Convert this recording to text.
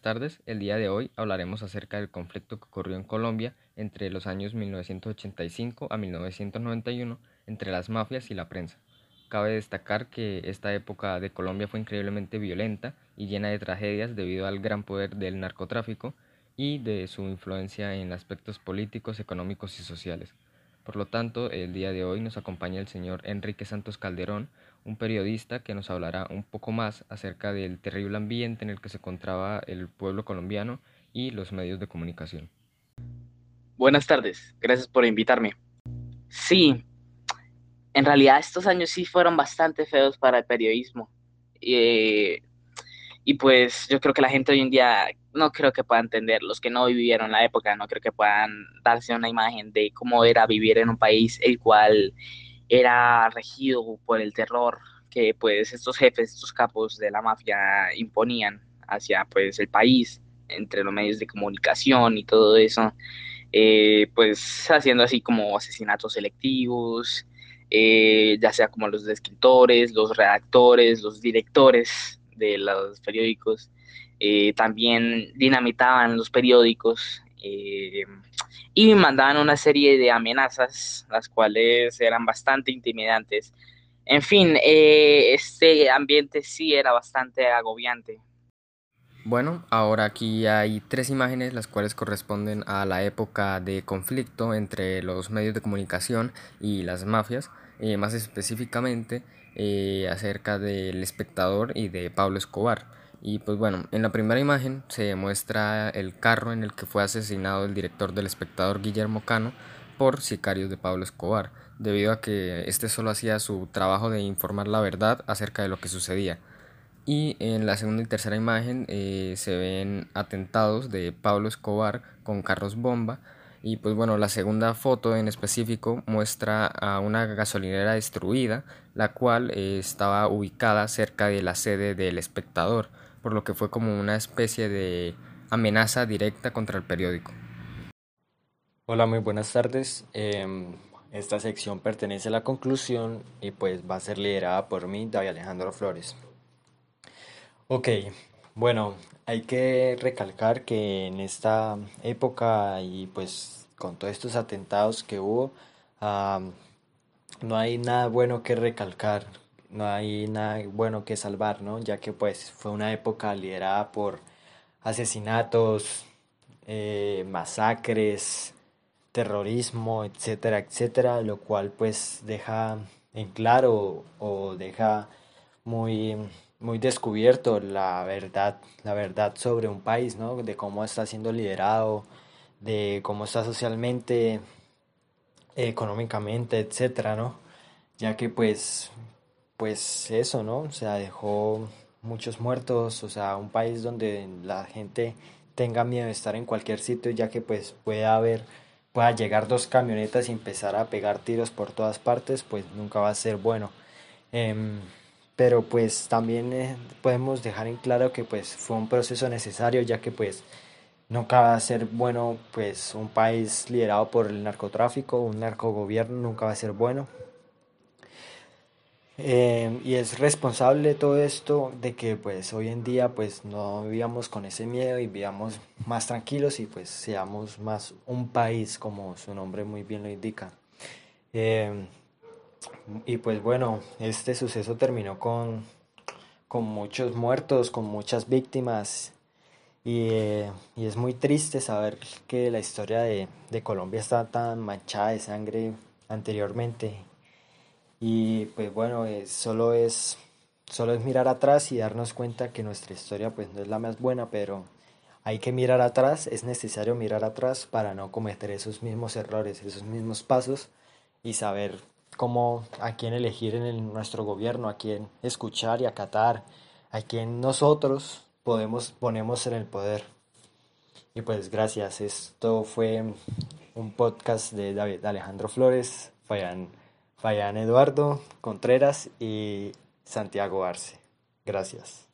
tardes. El día de hoy hablaremos acerca del conflicto que ocurrió en Colombia entre los años 1985 a 1991 entre las mafias y la prensa. Cabe destacar que esta época de Colombia fue increíblemente violenta y llena de tragedias debido al gran poder del narcotráfico y de su influencia en aspectos políticos, económicos y sociales. Por lo tanto, el día de hoy nos acompaña el señor Enrique Santos Calderón, un periodista que nos hablará un poco más acerca del terrible ambiente en el que se encontraba el pueblo colombiano y los medios de comunicación. Buenas tardes, gracias por invitarme. Sí, en realidad estos años sí fueron bastante feos para el periodismo. Eh, y pues yo creo que la gente hoy en día no creo que pueda entender, los que no vivieron la época, no creo que puedan darse una imagen de cómo era vivir en un país el cual era regido por el terror que pues estos jefes, estos capos de la mafia imponían hacia pues el país, entre los medios de comunicación y todo eso, eh, pues haciendo así como asesinatos selectivos, eh, ya sea como los escritores, los redactores, los directores de los periódicos, eh, también dinamitaban los periódicos eh, y mandaban una serie de amenazas, las cuales eran bastante intimidantes. En fin, eh, este ambiente sí era bastante agobiante. Bueno, ahora aquí hay tres imágenes las cuales corresponden a la época de conflicto entre los medios de comunicación y las mafias, más específicamente acerca del espectador y de Pablo Escobar. Y pues bueno, en la primera imagen se muestra el carro en el que fue asesinado el director del espectador Guillermo Cano por sicarios de Pablo Escobar, debido a que este solo hacía su trabajo de informar la verdad acerca de lo que sucedía. Y en la segunda y tercera imagen eh, se ven atentados de Pablo Escobar con carros bomba y pues bueno, la segunda foto en específico muestra a una gasolinera destruida, la cual eh, estaba ubicada cerca de la sede del espectador, por lo que fue como una especie de amenaza directa contra el periódico. Hola, muy buenas tardes. Em, esta sección pertenece a la conclusión y pues va a ser liderada por mí, David Alejandro Flores. Ok, bueno, hay que recalcar que en esta época y pues con todos estos atentados que hubo, no hay nada bueno que recalcar, no hay nada bueno que salvar, ¿no? Ya que pues fue una época liderada por asesinatos, eh, masacres, terrorismo, etcétera, etcétera, lo cual pues deja en claro o deja muy muy descubierto la verdad, la verdad sobre un país, ¿no? De cómo está siendo liderado, de cómo está socialmente, económicamente, etcétera, ¿no? Ya que pues, pues eso, ¿no? O sea, dejó muchos muertos, o sea, un país donde la gente tenga miedo de estar en cualquier sitio, ya que pues puede haber, pueda llegar dos camionetas y empezar a pegar tiros por todas partes, pues nunca va a ser bueno. Em, pero pues también eh, podemos dejar en claro que pues fue un proceso necesario ya que pues nunca va a ser bueno pues un país liderado por el narcotráfico, un narcogobierno nunca va a ser bueno. Eh, y es responsable todo esto de que pues hoy en día pues no vivamos con ese miedo y vivamos más tranquilos y pues seamos más un país como su nombre muy bien lo indica. Eh, y pues bueno, este suceso terminó con, con muchos muertos, con muchas víctimas. Y, eh, y, es muy triste saber que la historia de, de, Colombia está tan manchada de sangre anteriormente. Y pues bueno, solo, es, solo es mirar atrás y darnos cuenta que nuestra historia pues no es la más buena, pero hay que mirar atrás, es necesario mirar atrás para no cometer esos mismos errores, esos mismos pasos y saber como a quién elegir en nuestro gobierno, a quién escuchar y acatar, a quién nosotros podemos ponemos en el poder. Y pues gracias, esto fue un podcast de David Alejandro Flores, Fayan, Fayan Eduardo Contreras y Santiago Arce. Gracias.